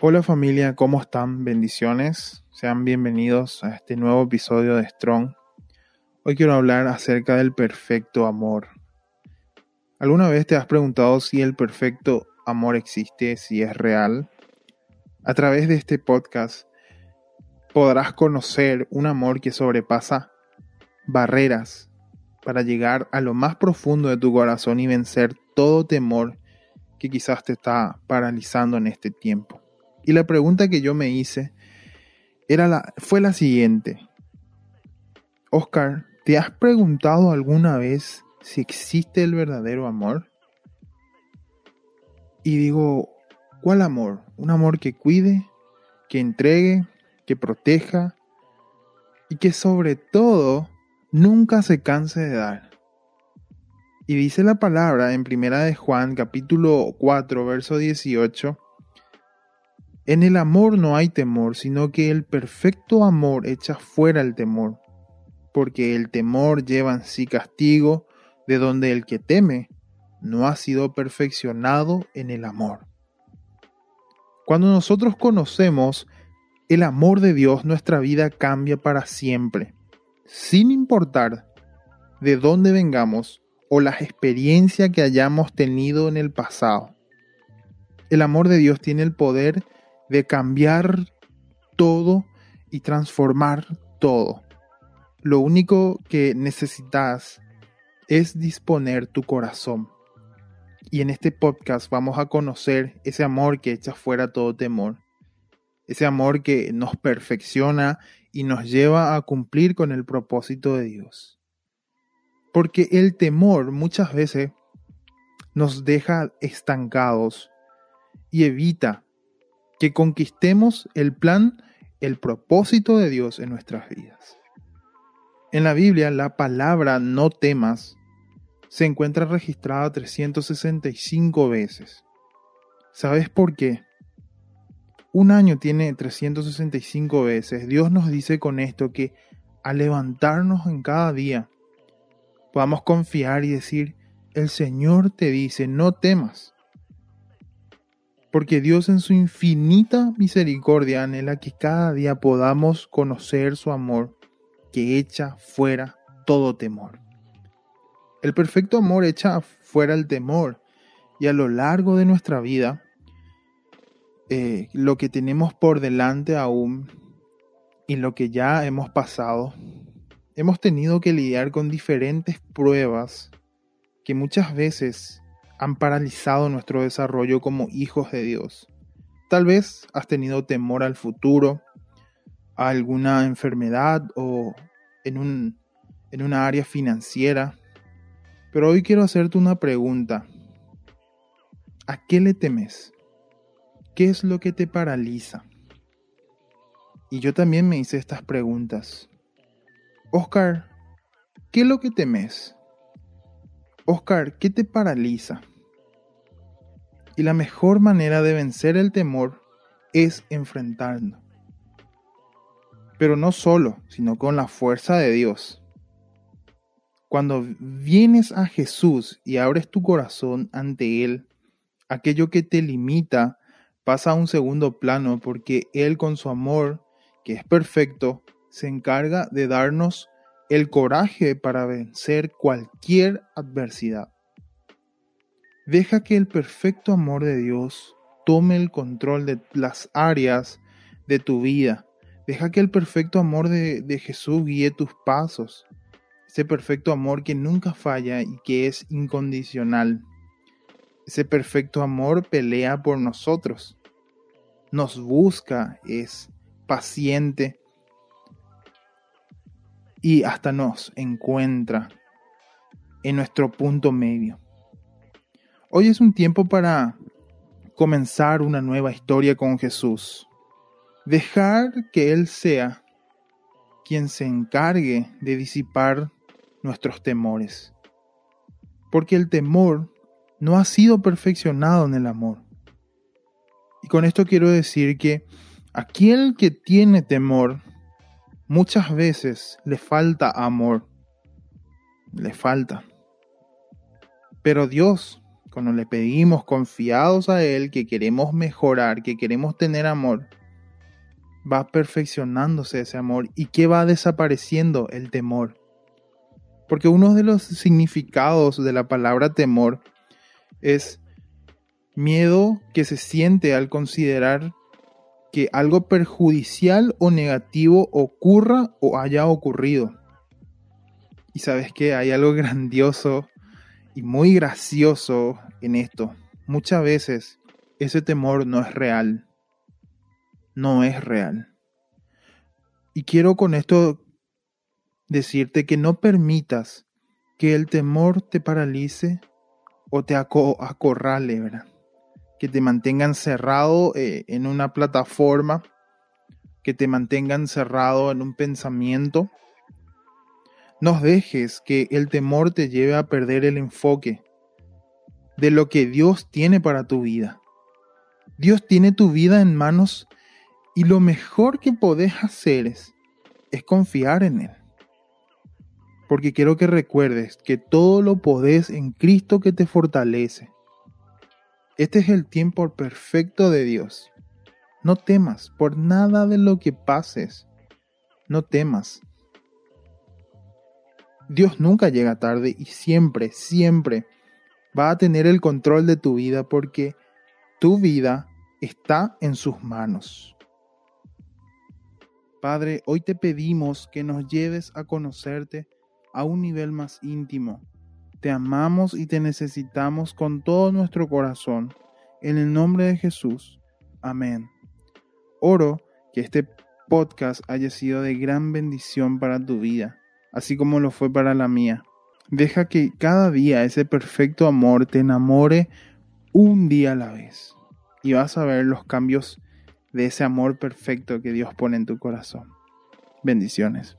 Hola familia, ¿cómo están? Bendiciones. Sean bienvenidos a este nuevo episodio de Strong. Hoy quiero hablar acerca del perfecto amor. ¿Alguna vez te has preguntado si el perfecto amor existe, si es real? A través de este podcast podrás conocer un amor que sobrepasa barreras para llegar a lo más profundo de tu corazón y vencer todo temor que quizás te está paralizando en este tiempo. Y la pregunta que yo me hice era la, fue la siguiente. Oscar, ¿te has preguntado alguna vez si existe el verdadero amor? Y digo, ¿cuál amor? Un amor que cuide, que entregue, que proteja y que sobre todo nunca se canse de dar. Y dice la palabra en Primera de Juan capítulo 4 verso 18 en el amor no hay temor, sino que el perfecto amor echa fuera el temor, porque el temor lleva en sí castigo, de donde el que teme no ha sido perfeccionado en el amor. Cuando nosotros conocemos el amor de Dios, nuestra vida cambia para siempre, sin importar de dónde vengamos o las experiencias que hayamos tenido en el pasado. El amor de Dios tiene el poder de cambiar todo y transformar todo. Lo único que necesitas es disponer tu corazón. Y en este podcast vamos a conocer ese amor que echa fuera todo temor. Ese amor que nos perfecciona y nos lleva a cumplir con el propósito de Dios. Porque el temor muchas veces nos deja estancados y evita que conquistemos el plan, el propósito de Dios en nuestras vidas. En la Biblia, la palabra no temas se encuentra registrada 365 veces. ¿Sabes por qué? Un año tiene 365 veces. Dios nos dice con esto que al levantarnos en cada día, podamos confiar y decir, el Señor te dice, no temas porque Dios en su infinita misericordia anhela que cada día podamos conocer su amor que echa fuera todo temor. El perfecto amor echa fuera el temor y a lo largo de nuestra vida, eh, lo que tenemos por delante aún y lo que ya hemos pasado, hemos tenido que lidiar con diferentes pruebas que muchas veces han paralizado nuestro desarrollo como hijos de Dios. Tal vez has tenido temor al futuro, a alguna enfermedad o en, un, en una área financiera. Pero hoy quiero hacerte una pregunta. ¿A qué le temes? ¿Qué es lo que te paraliza? Y yo también me hice estas preguntas. Oscar, ¿qué es lo que temes? Oscar, ¿qué te paraliza? Y la mejor manera de vencer el temor es enfrentarlo. Pero no solo, sino con la fuerza de Dios. Cuando vienes a Jesús y abres tu corazón ante Él, aquello que te limita pasa a un segundo plano porque Él con su amor, que es perfecto, se encarga de darnos el coraje para vencer cualquier adversidad. Deja que el perfecto amor de Dios tome el control de las áreas de tu vida. Deja que el perfecto amor de, Jesús guíe tus pasos. Ese perfecto amor que nunca falla y que es incondicional. Ese perfecto amor pelea por nosotros. Nos busca, es paciente y hasta nos encuentra en nuestro punto medio. Hoy es un tiempo para comenzar una nueva historia con Jesús. Dejar que Él sea quien se encargue de disipar nuestros temores. Porque el temor no ha sido perfeccionado en el amor. Y con esto quiero decir que aquel que tiene temor muchas veces le falta amor. Le falta. Pero Dios cuando le pedimos confiados a Él que queremos mejorar, que queremos tener amor, va perfeccionándose ese amor y que va desapareciendo el temor. Porque uno de los significados de la palabra temor es miedo que se siente al considerar que algo perjudicial o negativo ocurra o haya ocurrido. Y sabes que hay algo grandioso y muy gracioso en esto. Muchas veces ese temor no es real. No es real. Y quiero con esto decirte que no permitas que el temor te paralice o te acorrale, ¿verdad? Que te mantenga encerrado eh, en una plataforma, que te mantenga encerrado en un pensamiento. No dejes que el temor te lleve a perder el enfoque de lo que Dios tiene para tu vida. Dios tiene tu vida en manos y lo mejor que podés hacer es, es confiar en Él porque quiero que recuerdes que todo lo podés en Cristo que te fortalece. Este es el tiempo perfecto de Dios. No temas por nada de lo que pases. No temas. Dios nunca llega tarde y siempre, siempre va a tener el control de tu vida porque tu vida está en sus manos. Padre, hoy te pedimos que nos lleves a conocerte a un nivel más íntimo. Te amamos y te necesitamos con todo nuestro corazón. En el nombre de Jesús. Amén. Oro que este podcast haya sido de gran bendición para tu vida, así como lo fue para la mía. Deja que cada día ese perfecto amor te enamore un día a la vez. Y vas a ver los cambios de ese amor perfecto que Dios pone en tu corazón. Bendiciones.